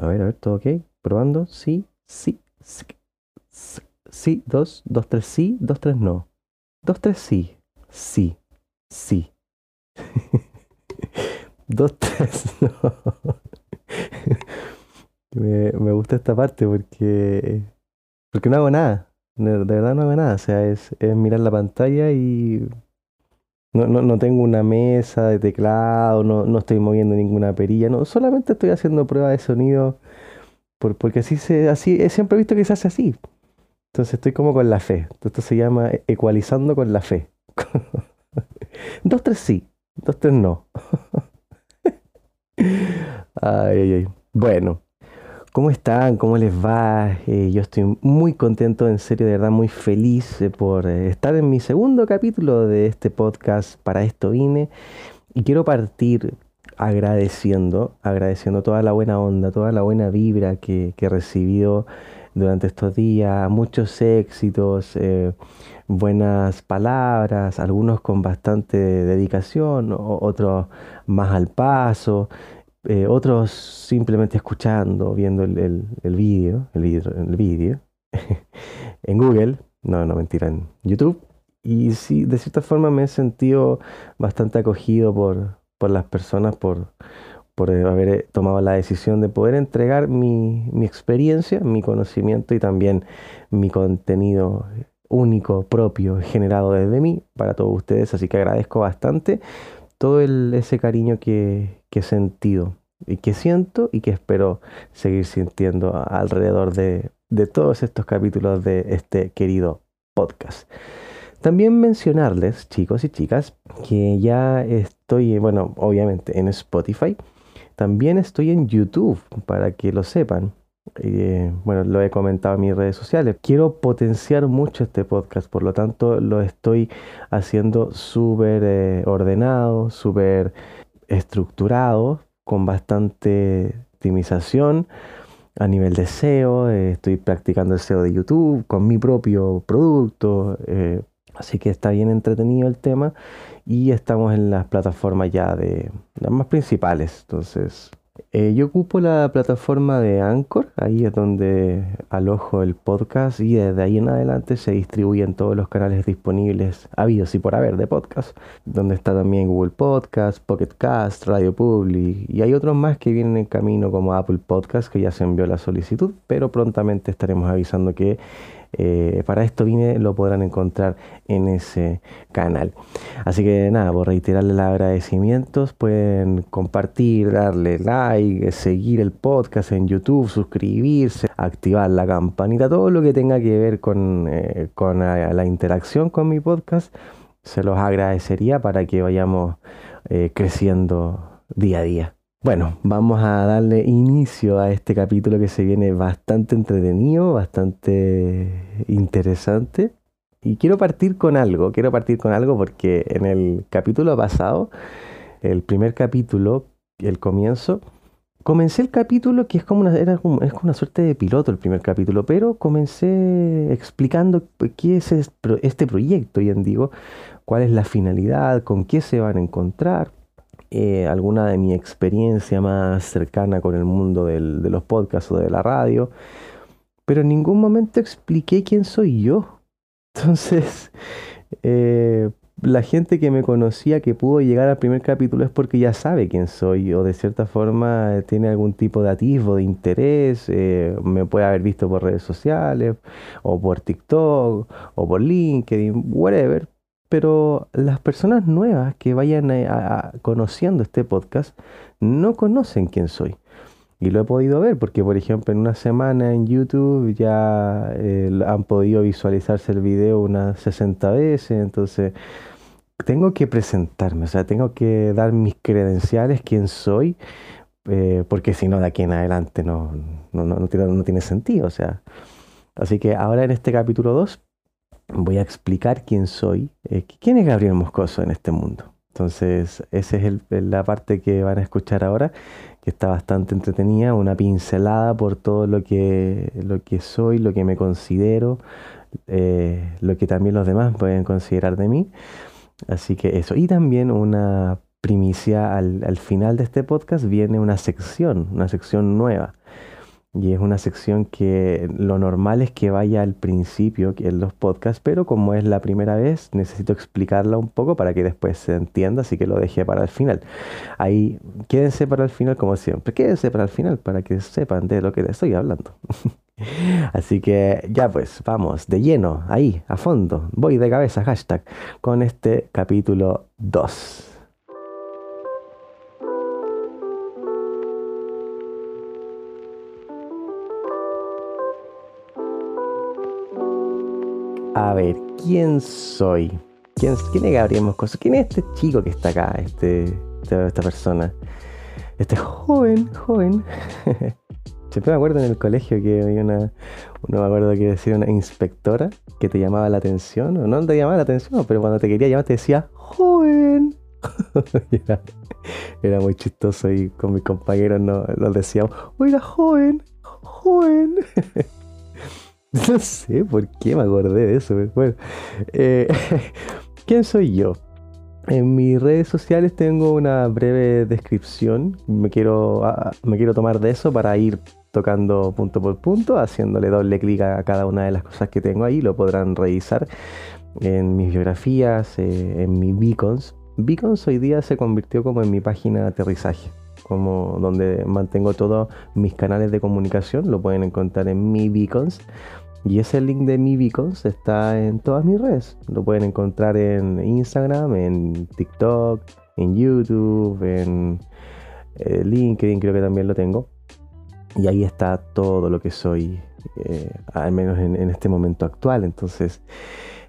A ver, a ver, ¿todo ok? Probando. Sí, sí, sí. Sí, dos, dos, tres, sí, dos, tres, no. Dos, tres, sí. Sí, sí. dos, tres, no. me, me gusta esta parte porque, porque no hago nada. De, de verdad no hago nada. O sea, es, es mirar la pantalla y no, no, no tengo una mesa de teclado, no, no estoy moviendo ninguna perilla, no, solamente estoy haciendo pruebas de sonido por- porque así se, así, he siempre visto que se hace así. Entonces estoy como con la fe. Esto se llama e- ecualizando con la fe. Dos, tres sí, dos, tres no. Ay, ay, ay. Bueno, ¿cómo están? ¿Cómo les va? Eh, yo estoy muy contento, en serio, de verdad, muy feliz eh, por eh, estar en mi segundo capítulo de este podcast. Para esto vine. Y quiero partir agradeciendo, agradeciendo toda la buena onda, toda la buena vibra que, que he recibido durante estos días, muchos éxitos, buenas palabras, algunos con bastante dedicación, otros más al paso, eh, otros simplemente escuchando, viendo el, el, el vídeo, el vídeo, en Google, no, no mentira, en YouTube. Y sí, de cierta forma me he sentido bastante acogido por, por las personas, por, por eh, haber eh, tomado la decisión de poder entregar mi, mi experiencia, mi conocimiento y también mi contenido único, propio, generado desde mí para todos ustedes. Así que agradezco bastante todo ese cariño que, he sentido y que siento y que espero seguir sintiendo alrededor de, de todos estos capítulos de este querido podcast. También mencionarles, chicos y chicas, que ya estoy, bueno, obviamente en Spotify. También estoy en YouTube, para que lo sepan. Eh, bueno, lo he comentado en mis redes sociales. Quiero potenciar mucho este podcast, por lo tanto lo estoy haciendo súper eh, ordenado, súper estructurado, con bastante optimización a nivel de SEO. eh, estoy practicando el SEO de YouTube con mi propio producto. eh, así que está bien entretenido el tema y estamos en las plataformas ya de las más principales. Entonces, eh, yo ocupo la plataforma de Anchor, ahí es donde alojo el podcast y desde ahí en adelante se distribuyen todos los canales disponibles, habidos y por haber de podcast, donde está también Google Podcast, Pocket Cast, Radio Public y hay otros más que vienen en camino como Apple Podcast que ya se envió la solicitud, pero prontamente estaremos avisando que eh, para esto vine lo podrán encontrar en ese canal. Así que nada, por reiterarle los agradecimientos, pueden compartir, darle like, seguir el podcast en YouTube, suscribirse, activar la campanita, todo lo que tenga que ver con, eh, con la, interacción con mi podcast, se los agradecería para que vayamos eh, creciendo día a día. Bueno, vamos a darle inicio a este capítulo que se viene bastante entretenido, bastante interesante. Y quiero partir con algo, quiero partir con algo porque en el capítulo pasado, el primer capítulo, el comienzo, comencé el capítulo que es como una, era como, es como una suerte de piloto el primer capítulo, pero comencé explicando qué es este proyecto, bien digo, cuál es la finalidad, con qué se van a encontrar, eh, alguna de mi experiencia más cercana con el mundo de los podcasts o de la radio, pero en ningún momento expliqué quién soy yo. Entonces, eh, la gente que me conocía, que pudo llegar al primer capítulo, es porque ya sabe quién soy, o de cierta forma eh, tiene algún tipo de atisbo de interés, me puede haber visto por redes sociales, o por TikTok, o por LinkedIn, whatever. Pero las personas nuevas que vayan eh, conociendo este podcast no conocen quién soy. Y lo he podido ver porque, por ejemplo, en una semana en YouTube ya eh, han podido visualizarse el video unas 60 veces. Entonces, tengo que presentarme, o sea, tengo que dar mis credenciales, quién soy, eh, porque si no, de aquí en adelante no, no, no tiene sentido. O sea, así que ahora en este capítulo 2 voy a explicar quién soy, eh, quién es Gabriel Moscoso en este mundo. Entonces, esa es la parte que van a escuchar ahora que está bastante entretenida, una pincelada por todo lo que, lo que soy, lo que me considero, eh, lo que también los demás pueden considerar de mí. Así que eso. Y también una primicia al, al final de este podcast viene una sección, una sección nueva. Y es una sección que lo normal es que vaya al principio en los podcasts, pero como es la primera vez, necesito explicarla un poco para que después se entienda, así que lo dejé para el final. Ahí, quédense para el final como siempre, quédense para el final para que sepan de lo que les estoy hablando. así que ya pues, vamos, de lleno, ahí, a fondo, voy de cabeza, hashtag, con este capítulo 2. A ver, ¿quién soy? ¿Quién, quién es Gabriel Moscoso? ¿Quién es este chico que está acá? Este, esta, persona. Este joven, joven. Siempre me acuerdo en el colegio que había una, no me acuerdo que decía una inspectora que te llamaba la atención, o no te llamaba la atención, pero cuando te quería llamar te decía, joven. era, era, muy chistoso y con mis compañeros nos, nos decíamos, oiga, joven, joven. No sé por qué me acordé de eso. Bueno, eh, ¿quién soy yo? En mis redes sociales tengo una breve descripción. Me quiero, ah, me quiero tomar de eso para ir tocando punto por punto, haciéndole doble clic a cada una de las cosas que tengo ahí. Lo podrán revisar en mis biografías, eh, en mis beacons. Beacons hoy día se convirtió como en mi página de aterrizaje como donde mantengo todos mis canales de comunicación, lo pueden encontrar en mi beacons. Y ese link de mi Beacons está en todas mis redes. Lo pueden encontrar en Instagram, en TikTok, en YouTube, en eh, LinkedIn creo que también lo tengo. Y ahí está todo lo que soy, eh, al menos en, este momento actual. Entonces,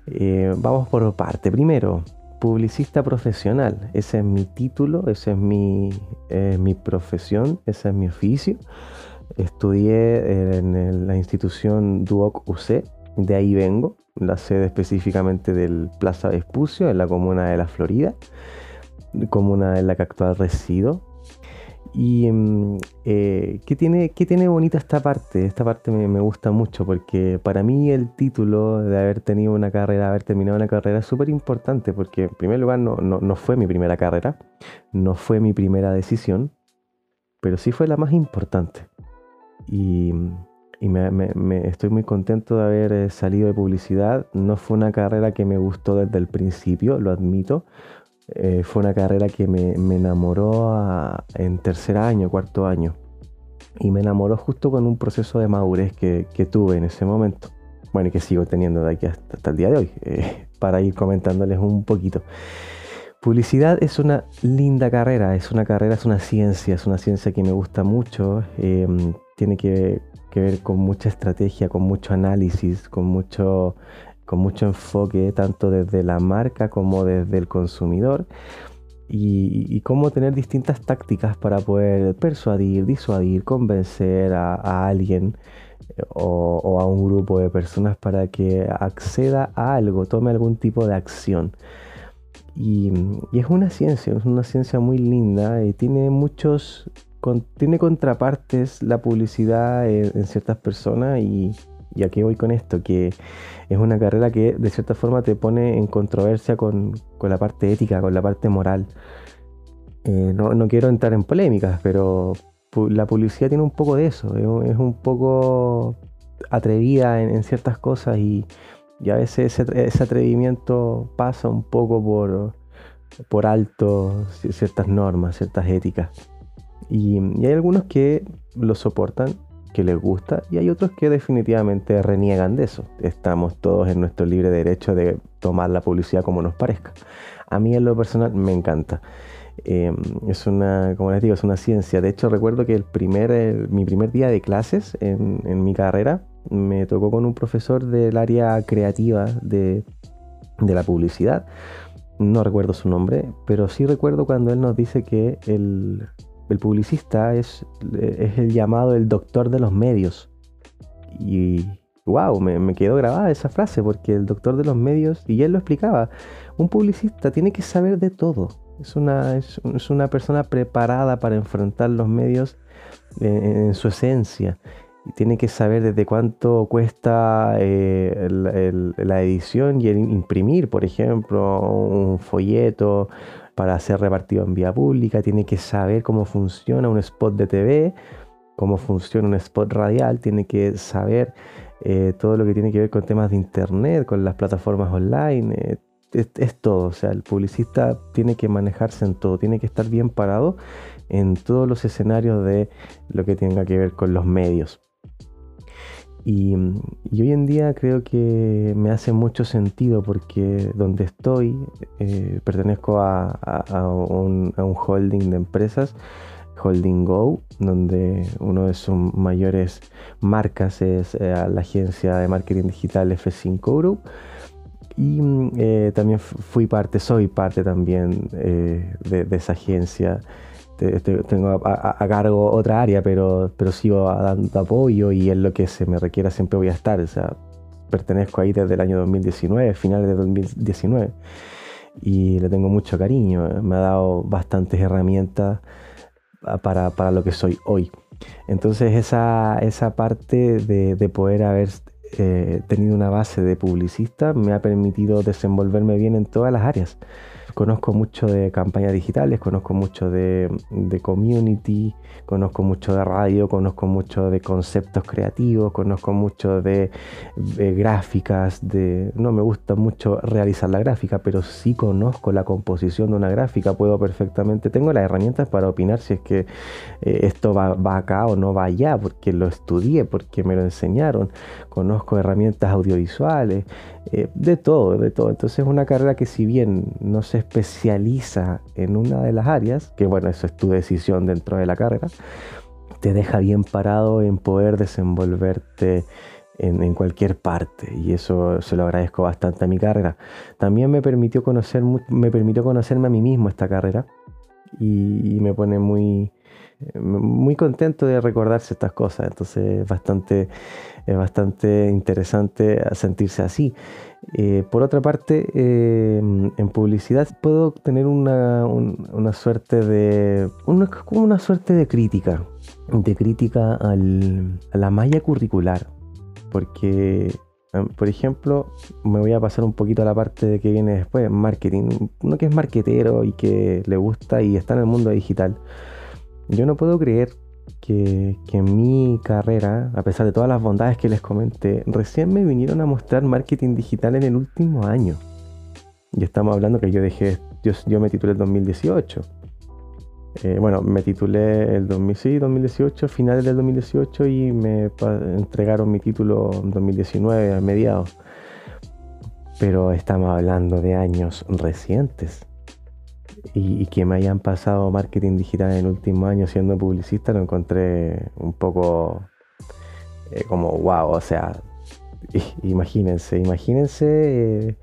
eh, vamos por parte. Primero, publicista profesional. Ese es mi título, esa es mi, mi profesión, ese es mi oficio. Estudié en la institución Duoc UC, de ahí vengo, la sede específicamente del Plaza Vespucio, en la comuna de La Florida, comuna en la que actual resido. Y mm, eh, ¿qué, tiene, ¿qué tiene bonita esta parte? Esta parte me, gusta mucho porque para mí el título de haber tenido una carrera, haber terminado una carrera es súper importante porque en primer lugar no, no fue mi primera carrera, no fue mi primera decisión, pero sí fue la más importante. Y, me, estoy muy contento de haber eh, salido de publicidad. No fue una carrera que me gustó desde el principio, lo admito. Eh, fue una carrera que me, enamoró en tercer año, cuarto año. Y me enamoró justo con un proceso de madurez que, tuve en ese momento. Bueno, y que sigo teniendo de aquí hasta, el día de hoy, eh, para ir comentándoles un poquito. Publicidad es una linda carrera, es una carrera, es una ciencia, es una ciencia que me gusta mucho. Em, tiene que, ver con mucha estrategia, con mucho análisis, con mucho, con mucho enfoque, tanto desde la marca como desde el consumidor. Y, cómo tener distintas tácticas para poder persuadir, disuadir, convencer a, alguien eh, o, a un grupo de personas para que acceda a algo, tome algún tipo de acción. Y, y es una ciencia, es una ciencia muy linda y tiene muchos tiene contrapartes la publicidad en, ciertas personas y, y, aquí voy con esto, que es una carrera que de cierta forma te pone en controversia con, la parte ética, con la parte moral. Eh, no, quiero entrar en polémicas, pero la publicidad tiene un poco de eso, es, un poco atrevida en, ciertas cosas y, a veces ese, atrevimiento pasa un poco por, por alto ciertas normas, ciertas éticas. Y, hay algunos que lo soportan, que les gusta, y hay otros que definitivamente reniegan de eso. Estamos todos en nuestro libre derecho de tomar la publicidad como nos parezca. A mí en lo personal me encanta. Em, es una, como les digo, es una ciencia. De hecho, recuerdo que el primer, mi primer día de clases en, mi carrera me tocó con un profesor del área creativa de, de la publicidad. No recuerdo su nombre, pero sí recuerdo cuando él nos dice que el, el publicista es, es el llamado el doctor de los medios. Y wow, me, quedó grabada esa frase porque el doctor de los medios, y él lo explicaba, un publicista tiene que saber de todo. Es una, es, una persona preparada para enfrentar los medios en, su esencia. Y tiene que saber desde cuánto cuesta eh, la edición y el imprimir, por ejemplo, un folleto para ser repartido en vía pública, tiene que saber cómo funciona un spot de TV, cómo funciona un spot radial, tiene que saber eh, todo lo que tiene que ver con temas de internet, con las plataformas online. Eh, es, todo, o sea, el publicista tiene que manejarse en todo, tiene que estar bien parado en todos los escenarios de lo que tenga que ver con los medios. Y, hoy en día creo que me hace mucho sentido porque donde estoy, eh, pertenezco a, un, holding de empresas, Holding Go, donde uno de sus mayores marcas es eh, la agencia de marketing digital F5 Group. Y eh, también fui parte, soy parte también de esa agencia tengo a, cargo otra área, pero, pero sigo dando apoyo y en lo que se me requiera siempre voy a estar. O sea, pertenezco ahí desde el año 2019, finales de 2019, y le tengo mucho cariño. Me ha dado bastantes herramientas para, para lo que soy hoy. Entonces esa, esa parte de, de poder haber eh, tenido una base de publicista me ha permitido desenvolverme bien en todas las áreas. Conozco mucho de campañas digitales, conozco mucho de, community, conozco mucho de radio, conozco mucho de conceptos creativos, conozco mucho de, gráficas, de no me gusta mucho realizar la gráfica, pero sí conozco la composición de una gráfica, puedo perfectamente, tengo las herramientas para opinar si es que eh, esto va, acá o no va allá, porque lo estudié, porque me lo enseñaron, conozco herramientas audiovisuales, eh, de todo, de todo. Entonces es una carrera que si bien no se especializa en una de las áreas, que bueno, eso es tu decisión dentro de la carrera, te deja bien parado en poder desenvolverte en, cualquier parte y eso se lo agradezco bastante a mi carrera. También me permitió, conocer, me permitió conocerme a mí mismo esta carrera y me pone muy, muy contento de recordarse estas cosas, entonces es bastante, es bastante interesante sentirse así. Eh, por otra parte, eh, en publicidad puedo tener una, suerte de. Una, como una suerte de crítica. De crítica a la malla curricular. Porque, em, por ejemplo, me voy a pasar un poquito a la parte de que viene después, marketing. Uno que es marketero y que le gusta y está en el mundo digital yo no puedo creer que, en mi carrera, a pesar de todas las bondades que les comenté, recién me vinieron a mostrar marketing digital en el último año. Y estamos hablando que yo dejé, yo, me titulé en 2018. Eh, bueno, me titulé el 2018, finales del 2018 y me entregaron mi título en 2019, a mediados. Pero estamos hablando de años recientes y, que me hayan pasado marketing digital en el último año siendo publicista, lo encontré un poco eh, como wow, o sea, imagínense, imagínense, eh,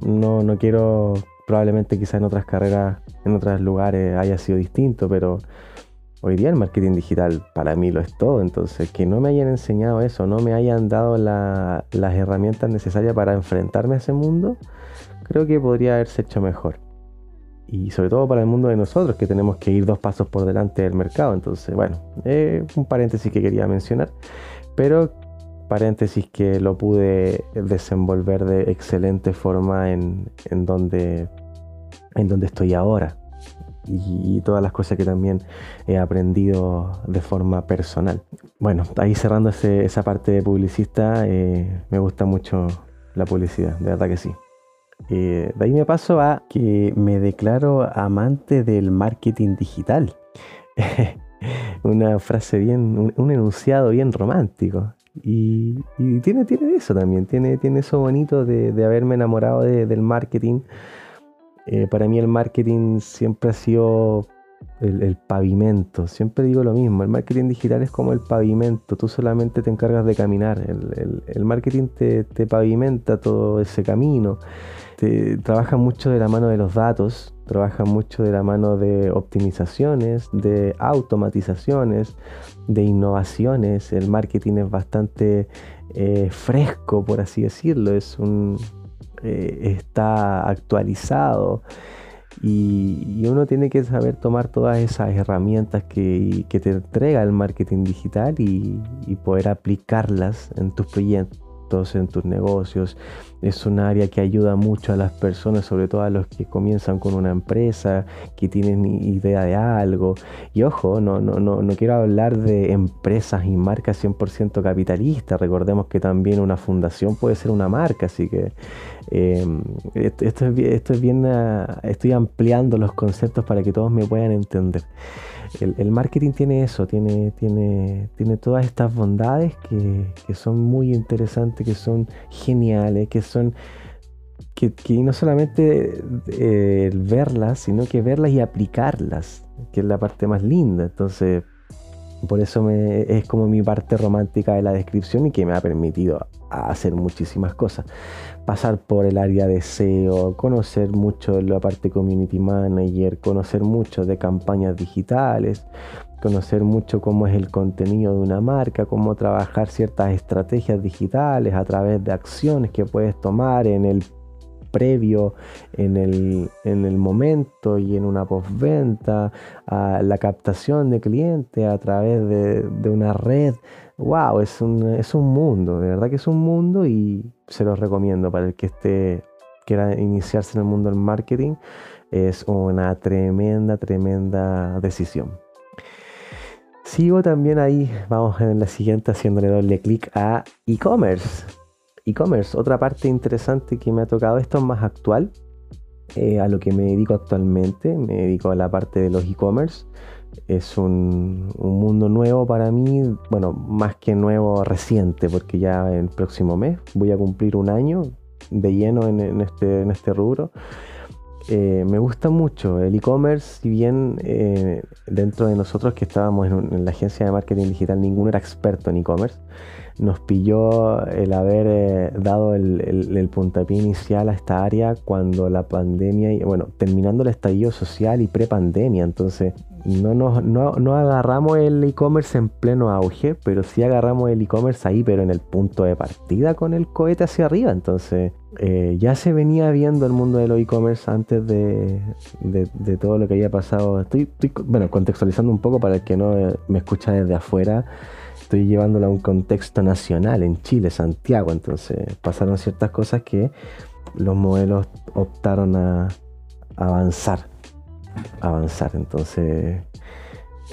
no, no quiero, probablemente quizás en otras carreras, en otros lugares haya sido distinto, pero hoy día el marketing digital para mí lo es todo, entonces que no me hayan enseñado eso, no me hayan dado las herramientas necesarias para enfrentarme a ese mundo, creo que podría haberse hecho mejor y sobre todo para el mundo de nosotros que tenemos que ir dos pasos por delante del mercado. Entonces, bueno, un paréntesis que quería mencionar, pero paréntesis que lo pude desenvolver de excelente forma en, donde, en donde estoy ahora y, todas las cosas que también he aprendido de forma personal. Bueno, ahí cerrando esa parte de publicista, eh, me gusta mucho la publicidad, de verdad que sí. Eh, de ahí me paso a que me declaro amante del marketing digital. Una frase bien, un, enunciado bien romántico. Y, tiene, tiene eso también, tiene, tiene eso bonito de, haberme enamorado del marketing. Eh, para mí el marketing siempre ha sido el, pavimento. Siempre digo lo mismo, el marketing digital es como el pavimento, tú solamente te encargas de caminar, el, marketing te, pavimenta todo ese camino, te, trabaja mucho de la mano de los datos, trabaja mucho de la mano de optimizaciones, de automatizaciones, de innovaciones, el marketing es bastante eh, fresco, por así decirlo, es un, eh, está actualizado. Y, uno tiene que saber tomar todas esas herramientas que, te entrega el marketing digital y, poder aplicarlas en tus, productos, en tus negocios. Es un área que ayuda mucho a las personas, sobre todo a los que comienzan con una empresa, que tienen idea de algo. Y ojo, no, no, no, no quiero hablar de empresas y marcas 100% capitalistas. Recordemos que también una fundación puede ser una marca, así que em, esto, es, esto es bien, ah, estoy ampliando los conceptos para que todos me puedan entender el, marketing tiene eso, tiene, tiene, tiene todas estas bondades que, son muy interesantes, que son geniales, que son que, no solamente eh, verlas, sino que verlas y aplicarlas, que es la parte más linda. Entonces, por eso me, es como mi parte romántica de la descripción y que me ha permitido hacer muchísimas cosas. Pasar por el área de SEO, conocer mucho la parte community manager, conocer mucho de campañas digitales, conocer mucho cómo es el contenido de una marca, cómo trabajar ciertas estrategias digitales a través de acciones que puedes tomar en el previo, en el, en el momento y en una postventa, la captación de clientes a través de, una red. ¡Wow! Es un, es un mundo, de verdad que es un mundo y se los recomiendo para el que esté quiera iniciarse en el mundo del marketing. Es una tremenda, tremenda decisión. Sigo también ahí, vamos en la siguiente haciéndole doble clic a e-commerce e-commerce. Otra parte interesante que me ha tocado, esto es más actual, eh, a lo que me dedico actualmente, me dedico a la parte de los e-commerce. Es un, mundo nuevo para mí, bueno, más que nuevo, reciente, porque ya el próximo mes voy a cumplir un año de lleno en, este, en este rubro. Eh, me gusta mucho el e-commerce, si bien eh, dentro de nosotros que estábamos en, la agencia de marketing digital, ninguno era experto en e-commerce. Nos pilló el haber eh, dado el, el, puntapié inicial a esta área cuando la pandemia, bueno, terminando el estallido social y pre-pandemia, entonces no, nos, no, agarramos el e-commerce en pleno auge, pero sí agarramos el e-commerce ahí, pero en el punto de partida con el cohete hacia arriba, entonces eh, ya se venía viendo el mundo de los e-commerce antes de, de, todo lo que había pasado. Estoy, bueno, contextualizando un poco para el que no me escucha desde afuera estoy llevándolo a un contexto nacional en Chile, Santiago. Entonces pasaron ciertas cosas que los modelos optaron a avanzar. Avanzar. Entonces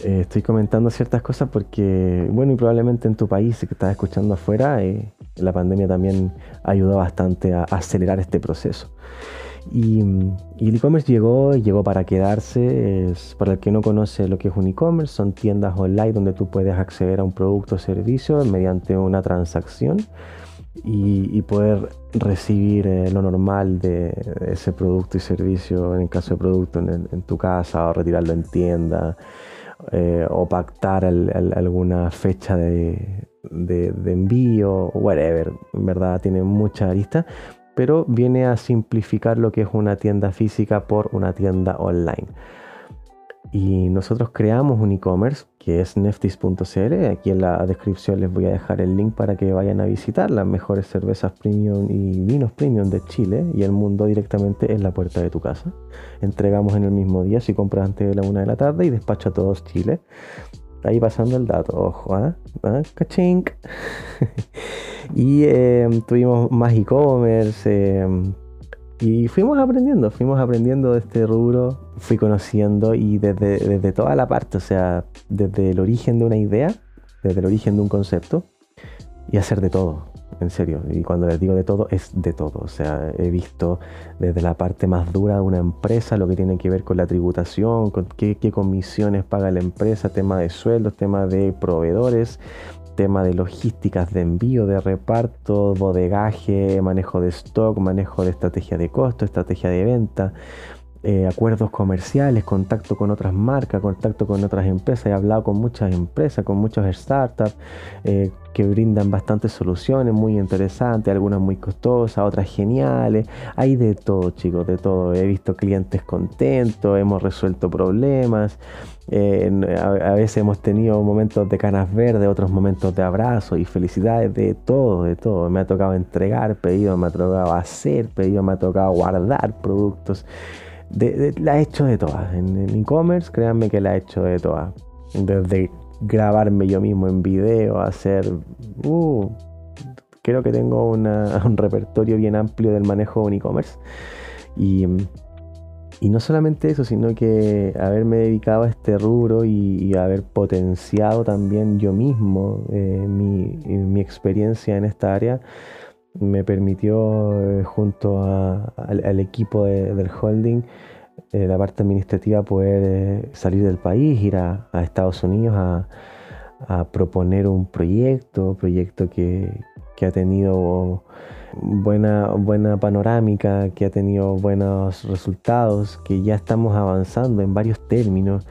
eh, estoy comentando ciertas cosas porque, bueno, y probablemente en tu país, que estás escuchando afuera, eh, la pandemia también ayudó bastante a acelerar este proceso. Y, el e-commerce llegó, llegó para quedarse. para el que no conoce lo que es un e-commerce, son tiendas online donde tú puedes acceder a un producto o servicio mediante una transacción y, poder recibir eh, lo normal de ese producto y servicio, en caso de producto en, tu casa, o retirarlo en tienda, eh, o pactar alguna fecha de envío, whatever. En verdad tiene mucha arista pero viene a simplificar lo que es una tienda física por una tienda online. Y nosotros creamos un e-commerce que es neftis.cl. Aquí en la descripción les voy a dejar el link para que vayan a visitar las mejores cervezas premium y vinos premium de Chile y el mundo directamente en la puerta de tu casa. Entregamos en el mismo día si compras antes de la una de la tarde y despacha a todos Chile. Ahí pasando el dato, ojo, ¿ah? ¿Ah? ¡Cachink! y em, tuvimos más e-commerce. Em, y fuimos aprendiendo, fuimos aprendiendo de este rubro, fui conociendo y desde, desde toda la parte, o sea, desde el origen de una idea, desde el origen de un concepto, y hacer de todo en serio. Y cuando les digo de todo, es de todo. O sea, he visto desde la parte más dura de una empresa, lo que tiene que ver con la tributación, con qué, comisiones paga la empresa, tema de sueldos, tema de proveedores, tema de logísticas de envío, de reparto, bodegaje, manejo de stock, manejo de estrategia de costo, estrategia de venta. Eh, acuerdos comerciales, contacto con otras marcas, contacto con otras empresas. He hablado con muchas empresas, con muchos startups eh, que brindan bastantes soluciones muy interesantes, algunas muy costosas, otras geniales. Hay de todo, chicos, de todo. He visto clientes contentos, hemos resuelto problemas. Eh, a, veces hemos tenido momentos de canas verdes, otros momentos de abrazo y felicidades, de todo, de todo. Me ha tocado entregar pedidos, me ha tocado hacer pedidos, me ha tocado guardar productos la he hecho de todas. En e-commerce, créanme que la he hecho de todas. Desde grabarme yo mismo en video, hacer uh, creo que tengo un repertorio bien amplio del manejo de un e-commerce. Y, no solamente eso, sino que haberme dedicado a este rubro y, haber potenciado también yo mismo eh, mi, experiencia en esta área me permitió eh, junto al, equipo del holding eh, la parte administrativa poder salir del país, ir a, Estados Unidos a, proponer un proyecto, proyecto que, que ha tenido buena, buena panorámica, que ha tenido buenos resultados, que ya estamos avanzando en varios términos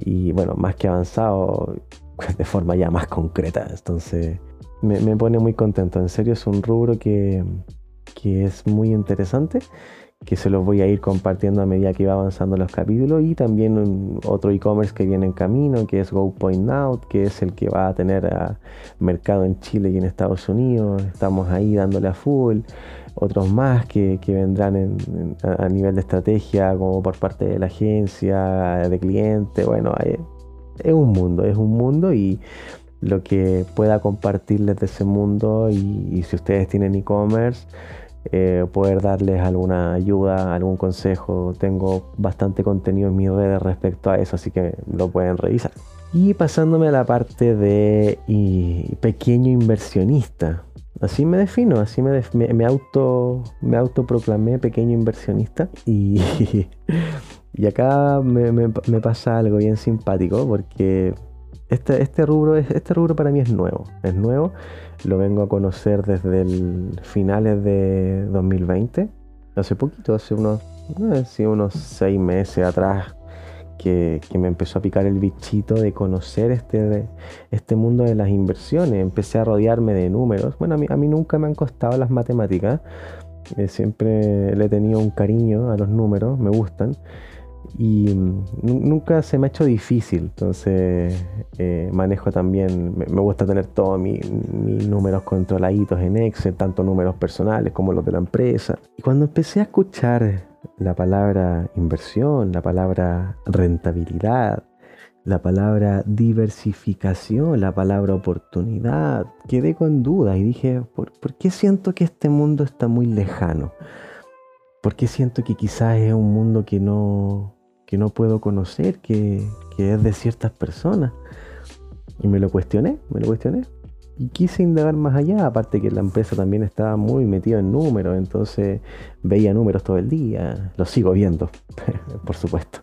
y bueno, más que avanzado, de forma ya más concreta. Entonces me, pone muy contento. En serio es un rubro que, que es muy interesante que se los voy a ir compartiendo a medida que va avanzando los capítulos. Y también otro e-commerce que viene en camino que es GoPointNow que es el que va a tener a mercado en Chile y en Estados Unidos. Estamos ahí dándole a full. Otros más que, vendrán a nivel de estrategia como por parte de la agencia de cliente. Bueno es un mundo es un mundo y lo que pueda compartirles de ese mundo y si ustedes tienen e-commerce eh, poder darles alguna ayuda, algún consejo. Tengo bastante contenido en mis redes respecto a eso, así que lo pueden revisar. Y pasándome a la parte de pequeño inversionista. Así me defino, así me, me, auto me autoproclamé pequeño inversionista y, y acá me, me, pasa algo bien simpático porque este, este, rubro este rubro para mí es nuevo, es nuevo lo vengo a conocer desde el finales de 2020, hace poquito, hace unos, eh, unos seis meses atrás, que, me empezó a picar el bichito de conocer este, este mundo de las inversiones. Empecé a rodearme de números. Bueno, a mí, a mí nunca me han costado las matemáticas. Eh, siempre le he tenido un cariño a los números, me gustan y nunca se me ha hecho difícil, entonces eh, manejo también, me, gusta tener todos mis números controladitos en Excel, tanto números personales como los de la empresa. Y cuando empecé a escuchar la palabra inversión, la palabra rentabilidad, la palabra diversificación, la palabra oportunidad, quedé con dudas y dije, ¿por, ¿por qué siento que este mundo está muy lejano? ¿Por qué siento que quizás es un mundo que no, que no puedo conocer, que, es de ciertas personas. Y me lo cuestioné, me lo cuestioné. Y quise indagar más allá, aparte que la empresa también estaba muy metida en números, entonces veía números todo el día, los sigo viendo, por supuesto.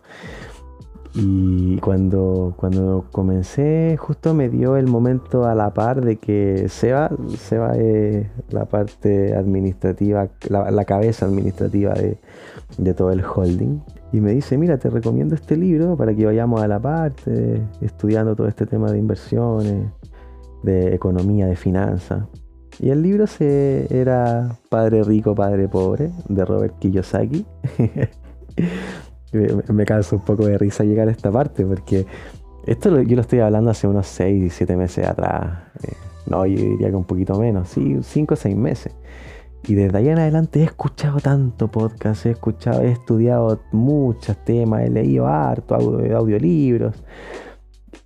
Y cuando, cuando comencé, justo me dio el momento a la par de que Seba, Seba es la parte administrativa, la, cabeza administrativa de, de todo el holding y me dice, mira, te recomiendo este libro para que vayamos a la parte, estudiando todo este tema de inversiones, de economía, de finanzas. Y el libro se, era Padre Rico, Padre Pobre, de Robert Kiyosaki. me, canso un poco de risa llegar a esta parte, porque esto yo lo estoy hablando hace unos 6, 7 meses atrás. Eh, no, yo diría que un poquito menos, sí, 5 o 6 meses. Y desde ahí en adelante he escuchado tanto podcast, he escuchado, he estudiado muchos temas, he leído harto audiolibros.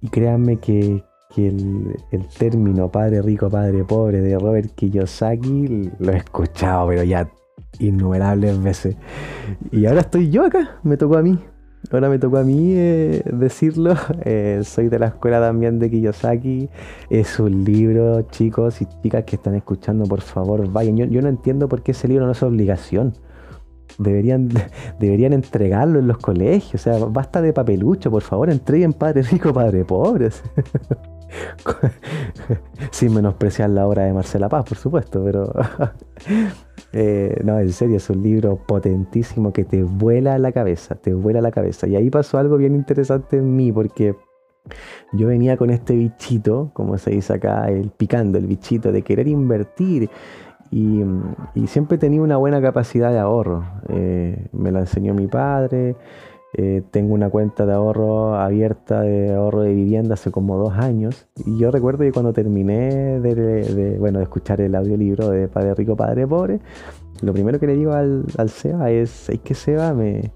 Y créanme que, el, término padre rico, padre pobre de Robert Kiyosaki lo he escuchado, pero ya innumerables veces. Y ahora estoy yo acá, me tocó a mí. Ahora me tocó a mí eh, decirlo. Eh, soy de la escuela también de Kiyosaki. Es un libro, chicos y chicas que están escuchando, por favor, vayan. Yo, no entiendo por qué ese libro no es obligación. Deberían, deberían entregarlo en los colegios. O sea, basta de papelucho, por favor, entreguen Padre Rico, Padre Pobre. Sin menospreciar la obra de Marcela Paz, por supuesto, pero eh, no, en serio, es un libro potentísimo que te vuela la cabeza, te vuela la cabeza. Y ahí pasó algo bien interesante en mí, porque yo venía con este bichito, como se dice acá, el picando, el bichito de querer invertir. Y, siempre tenía una buena capacidad de ahorro. Eh, me lo enseñó mi padre. Eh, tengo una cuenta de ahorro abierta de ahorro de vivienda hace como dos años. Y yo recuerdo que cuando terminé de, bueno, de escuchar el audiolibro de Padre Rico, Padre Pobre, lo primero que le digo al, Seba es, es que Seba me,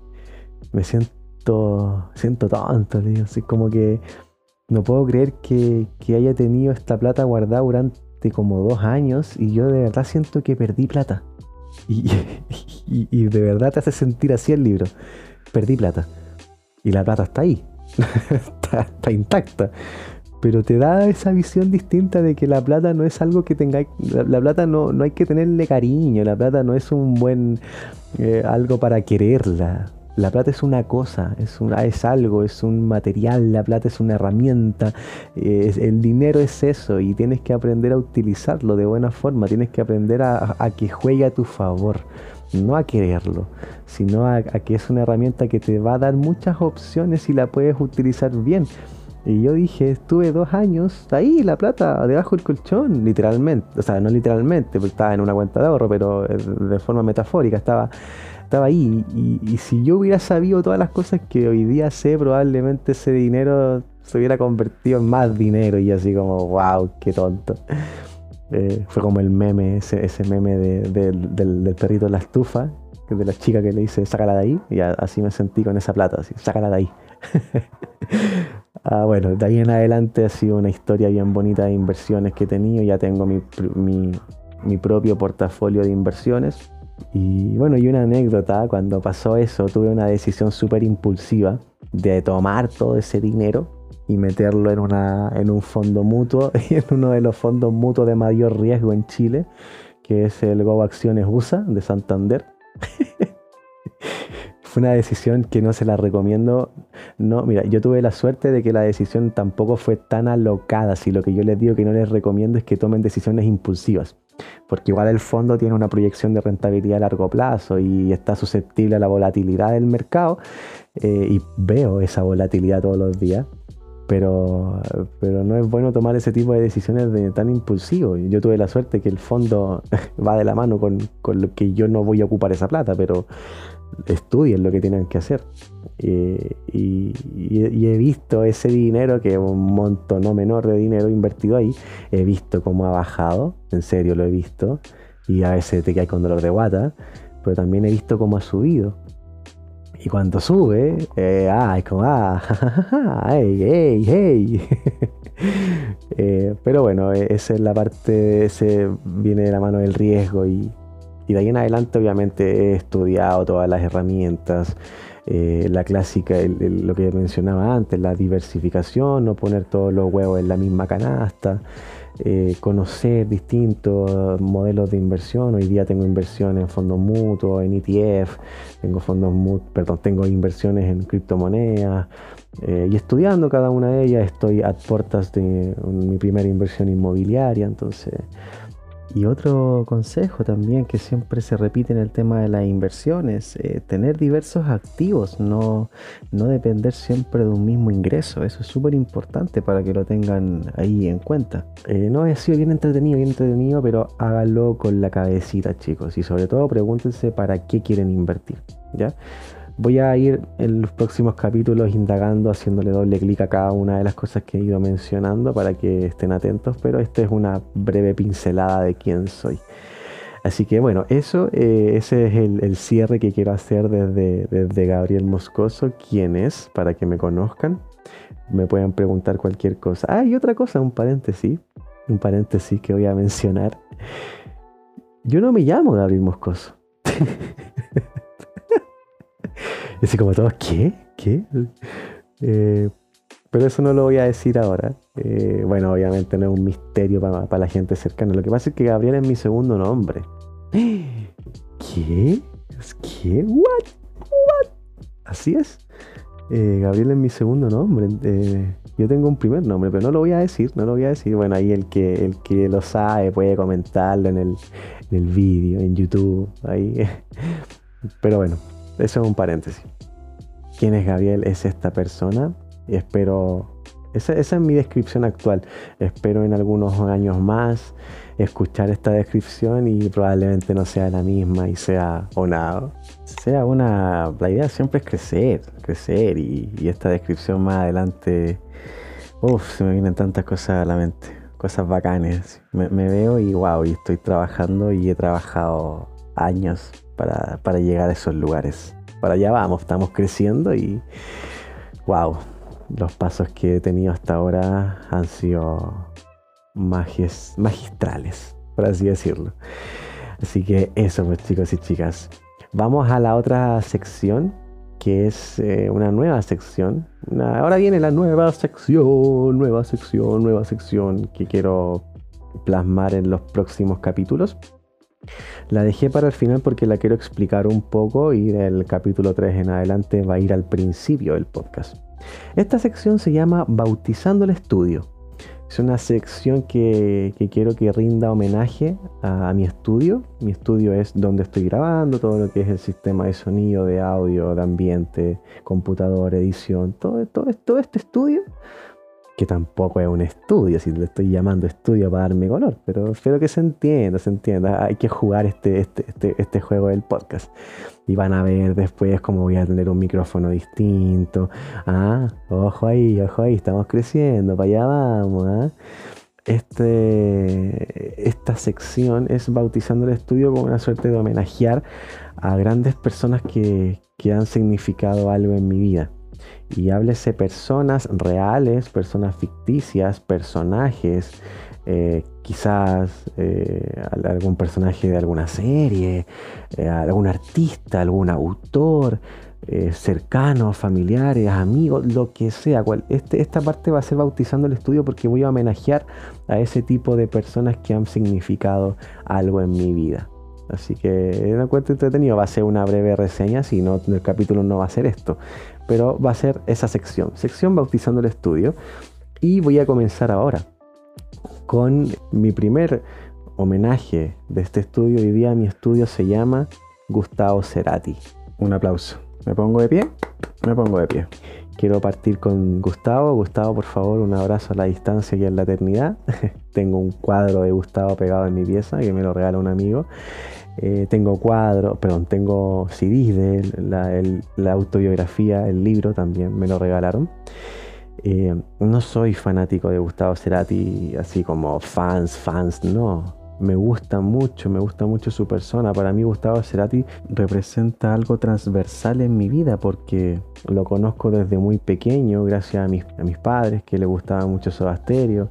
me siento, siento tonto, le así como que no puedo creer que, que haya tenido esta plata guardada durante como dos años y yo de verdad siento que perdí plata. Y, de verdad te hace sentir así el libro. Perdí plata. Y la plata está ahí. está, intacta. Pero te da esa visión distinta de que la plata no es algo que tenga. La, plata no, no hay que tenerle cariño. La plata no es un buen. Eh, algo para quererla. La plata es una cosa, es, es algo, es un material, la plata es una herramienta, el dinero es eso y tienes que aprender a utilizarlo de buena forma, tienes que aprender a, que juegue a tu favor, no a quererlo, sino a, que es una herramienta que te va a dar muchas opciones y la puedes utilizar bien. Y yo dije, estuve dos años ahí, la plata, debajo del colchón, literalmente. O sea, no literalmente, porque estaba en una cuenta de ahorro, pero de forma metafórica. Estaba estaba ahí. Y, si yo hubiera sabido todas las cosas que hoy día sé, probablemente ese dinero se hubiera convertido en más dinero. Y así como, wow, qué tonto. Eh, fue como el meme, ese, meme del, perrito en la estufa, de la chica que le dice, sácala de ahí. Y así me sentí con esa plata, así, sácala de ahí. ah, bueno, de ahí en adelante ha sido una historia bien bonita de inversiones que he tenido. Ya tengo mi, mi, mi propio portafolio de inversiones y bueno, y una anécdota, cuando pasó eso, tuve una decisión súper impulsiva de tomar todo ese dinero y meterlo en, un fondo mutuo, en uno de los fondos mutuos de mayor riesgo en Chile, que es el Go Acciones USA de Santander. fue una decisión que no se la recomiendo. No, mira, yo tuve la suerte de que la decisión tampoco fue tan alocada. Si lo que yo les digo que no les recomiendo es que tomen decisiones impulsivas porque igual el fondo tiene una proyección de rentabilidad a largo plazo y está susceptible a la volatilidad del mercado eh, y veo esa volatilidad todos los días. Pero, pero no es bueno tomar ese tipo de decisiones de tan impulsivo. Yo tuve la suerte que el fondo va de la mano con, con lo que yo no voy a ocupar esa plata, pero estudien lo que tienen que hacer. y, he visto ese dinero, que es un monto no menor de dinero invertido ahí, he visto cómo ha bajado, en serio lo he visto, y a veces te quedas con dolor de guata, pero también he visto cómo ha subido. Y cuando sube, eh, ah, es como, ah, hey, hey, hey. Pero bueno, esa es la parte, ese viene de la mano del riesgo y, y de ahí en adelante obviamente he estudiado todas las herramientas, eh, la clásica, lo que mencionaba antes, la diversificación, no poner todos los huevos en la misma canasta, eh, conocer distintos modelos de inversión. Hoy día tengo inversión en fondos mutuos, en ETF, tengo fondos perdón, tengo inversiones en criptomonedas. Eh, y estudiando cada una de ellas, estoy a puertas de mi primera inversión inmobiliaria, entonces y otro consejo también que siempre se repite en el tema de las inversiones, eh, tener diversos activos, no, no depender siempre de un mismo ingreso. Eso es súper importante para que lo tengan ahí en cuenta. Eh, no ha sido bien entretenido, bien entretenido, pero hágalo con la cabecita, chicos. Y sobre todo pregúntense para qué quieren invertir. ¿ya? Voy a ir en los próximos capítulos indagando, haciéndole doble clic a cada una de las cosas que he ido mencionando para que estén atentos, pero esta es una breve pincelada de quién soy. Así que bueno, eso, eh, ese es el, cierre que quiero hacer desde, desde Gabriel Moscoso, quién es, para que me conozcan. Me pueden preguntar cualquier cosa. Ah, y otra cosa, un paréntesis, un paréntesis que voy a mencionar. Yo no me llamo Gabriel Moscoso. Y así como todos, ¿qué? ¿Qué? Eh, pero eso no lo voy a decir ahora. Eh, bueno, obviamente no es un misterio para, la gente cercana. Lo que pasa es que Gabriel es mi segundo nombre. ¿Qué? ¿Qué? ¿What? ¿What? Así es. Eh, Gabriel es mi segundo nombre. yo tengo un primer nombre, pero no lo voy a decir, no lo voy a decir. Bueno, ahí el que, el que lo sabe puede comentarlo en el, en el vídeo, en YouTube. Ahí. Pero bueno, eso es un paréntesis. ¿Quién es Gabriel? Es esta persona. Espero. Esa, es mi descripción actual. Espero en algunos años más escuchar esta descripción y probablemente no sea la misma y sea una. Sea una. La idea siempre es crecer, crecer y, esta descripción más adelante. Uf, se me vienen tantas cosas a la mente, cosas bacanes. Me, veo y wow, y estoy trabajando y he trabajado años para, llegar a esos lugares. Para allá vamos, estamos creciendo y wow, los pasos que he tenido hasta ahora han sido magistrales, por así decirlo. Así que eso, pues chicos y chicas. Vamos a la otra sección, que es eh, una nueva sección. ahora viene la nueva sección, nueva sección, nueva sección que quiero plasmar en los próximos capítulos. La dejé para el final porque la quiero explicar un poco y del capítulo 3 en adelante va a ir al principio del podcast. Esta sección se llama Bautizando el Estudio. Es una sección que, quiero que rinda homenaje a, mi estudio. Mi estudio es donde estoy grabando, todo lo que es el sistema de sonido, de audio, de ambiente, computador, edición, todo, este estudio que tampoco es un estudio, si le estoy llamando estudio para darme color, pero espero que se entienda, se entienda. Hay que jugar este, este, este, este juego del podcast. Y van a ver después cómo voy a tener un micrófono distinto. Ah, ojo ahí, ojo ahí, estamos creciendo, para allá vamos. ¿ah? Este, esta sección es bautizando el estudio como una suerte de homenajear a grandes personas que, que han significado algo en mi vida y háblese personas reales, personas ficticias, personajes, eh, quizás eh, algún personaje de alguna serie, eh, algún artista, algún autor, cercanos, familiares, amigos, lo que sea. Este, esta parte va a ser bautizando el estudio porque voy a homenajear a ese tipo de personas que han significado algo en mi vida. Así que es un encuentro entretenido. Va a ser una breve reseña, si no, el capítulo no va a ser esto pero va a ser esa sección, sección bautizando el estudio. Y voy a comenzar ahora con mi primer homenaje de este estudio. Hoy día mi estudio se llama Gustavo Cerati. Un aplauso. ¿Me pongo de pie? Me pongo de pie. Quiero partir con Gustavo. Gustavo, por favor, un abrazo a la distancia y en la eternidad. Tengo un cuadro de Gustavo pegado en mi pieza que me lo regala un amigo. Eh, tengo cuadros, perdón, tengo CDs de la, autobiografía, el libro también me lo regalaron. Eh, no soy fanático de Gustavo Cerati, así como fans, fans, no. Me gusta mucho, me gusta mucho su persona. Para mí Gustavo Cerati representa algo transversal en mi vida porque lo conozco desde muy pequeño, gracias a mis, a mis padres que le gustaba mucho su Stereo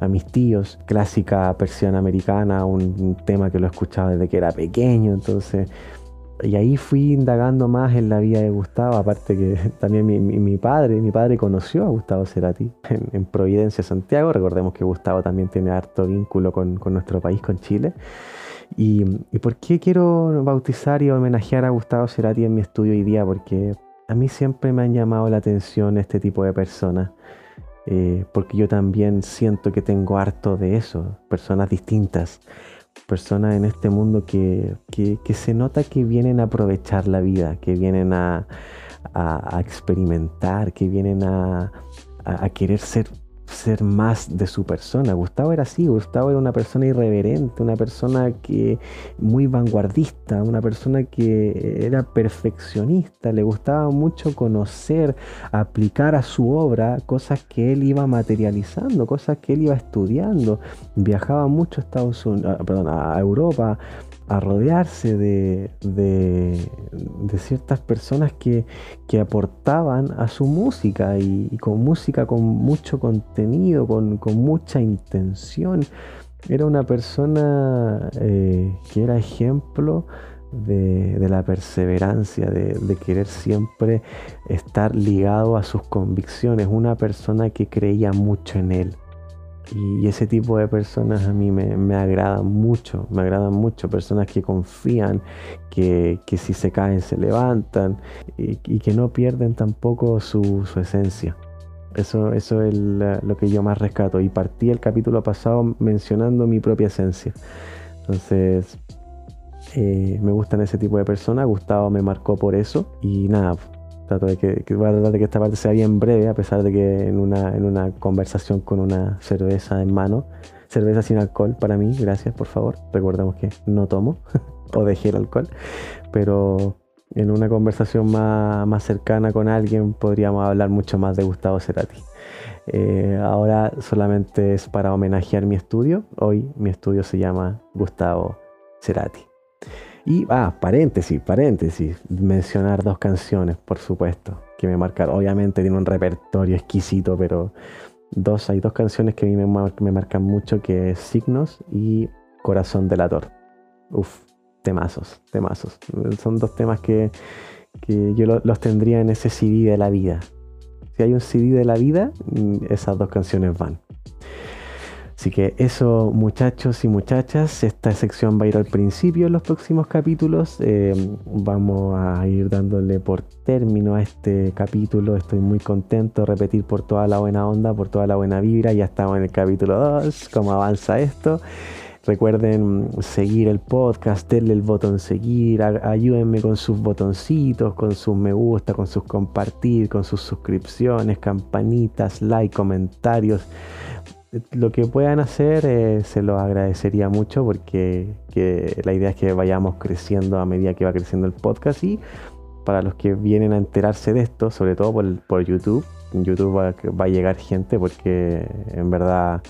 a mis tíos, clásica persiana americana, un, tema que lo escuchaba desde que era pequeño, entonces... Y ahí fui indagando más en la vida de Gustavo, aparte que también mi, padre, mi padre conoció a Gustavo Cerati en, Providencia, Santiago. Recordemos que Gustavo también tiene harto vínculo con, nuestro país, con Chile. Y, y, por qué quiero bautizar y homenajear a Gustavo Cerati en mi estudio hoy día? Porque a mí siempre me han llamado la atención este tipo de personas. Eh, porque yo también siento que tengo harto de eso, personas distintas, personas en este mundo que, se nota que vienen a aprovechar la vida, que vienen a, experimentar, que vienen a, a querer ser ser más de su persona. Gustavo era así, Gustavo era una persona irreverente, una persona que muy vanguardista, una persona que era perfeccionista, le gustaba mucho conocer, aplicar a su obra cosas que él iba materializando, cosas que él iba estudiando. Viajaba mucho a Estados Unidos, perdón, a Europa, a rodearse de, de, ciertas personas que, aportaban a su música y, con música con mucho contenido, con, mucha intención. Era una persona eh, que era ejemplo de, la perseverancia, de, de, querer siempre estar ligado a sus convicciones, una persona que creía mucho en él. Y ese tipo de personas a mí me, me agradan mucho, me agradan mucho, personas que confían, que, si se caen se levantan y, que no pierden tampoco su, esencia. Eso, eso es lo que yo más rescato. Y partí el capítulo pasado mencionando mi propia esencia. Entonces, eh, me gustan ese tipo de personas. Gustavo me marcó por eso. Y nada, Trato que, voy a tratar de que esta parte sea bien breve, a pesar de que en una, en una conversación con una cerveza en mano, cerveza sin alcohol para mí, gracias por favor. Recordemos que no tomo o dejé el alcohol, pero en una conversación más, más, cercana con alguien podríamos hablar mucho más de Gustavo Cerati. Eh, ahora solamente es para homenajear mi estudio. Hoy mi estudio se llama Gustavo Cerati. Y, ah, paréntesis, paréntesis, mencionar dos canciones, por supuesto, que me marcaron. Obviamente tiene un repertorio exquisito, pero dos, hay dos canciones que a mí me, me marcan mucho, que es Signos y Corazón Delator. Uf, temazos, temazos. Son dos temas que, yo los tendría en ese CD de la vida. Si hay un CD de la vida, mm, esas dos canciones van. Así que eso muchachos y muchachas, esta sección va a ir al principio en los próximos capítulos. Eh, vamos a ir dándole por término a este capítulo. Estoy muy contento de repetir por toda la buena onda, por toda la buena vibra. Ya estamos en el capítulo 2, cómo avanza esto. Recuerden seguir el podcast, denle el botón seguir, ayúdenme con sus botoncitos, con sus me gusta, con sus compartir, con sus suscripciones, campanitas, like, comentarios lo que puedan hacer eh, se los agradecería mucho porque la idea es que vayamos creciendo a medida que va creciendo el podcast y para los que vienen a enterarse de esto, sobre todo por, YouTube, YouTube va, a llegar gente porque en verdad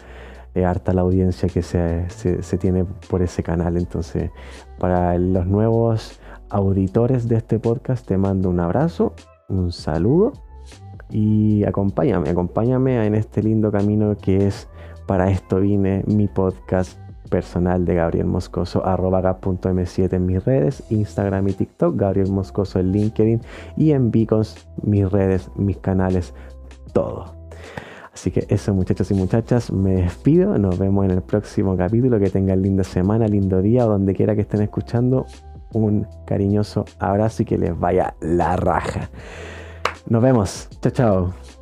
es harta la audiencia que se, se tiene por ese canal. Entonces, para los nuevos auditores de este podcast, te mando un abrazo, un saludo y acompáñame, acompáñame en este lindo camino que es para esto vine mi podcast personal de Gabriel Moscoso, arroba gap.m7 en mis redes, Instagram y TikTok, Gabriel Moscoso en LinkedIn y en Beacons, mis redes, mis canales, todo. Así que eso muchachos y muchachas, me despido, nos vemos en el próximo capítulo, que tengan linda semana, lindo día, donde quiera que estén escuchando, un cariñoso abrazo y que les vaya la raja. Nos vemos, chao chao.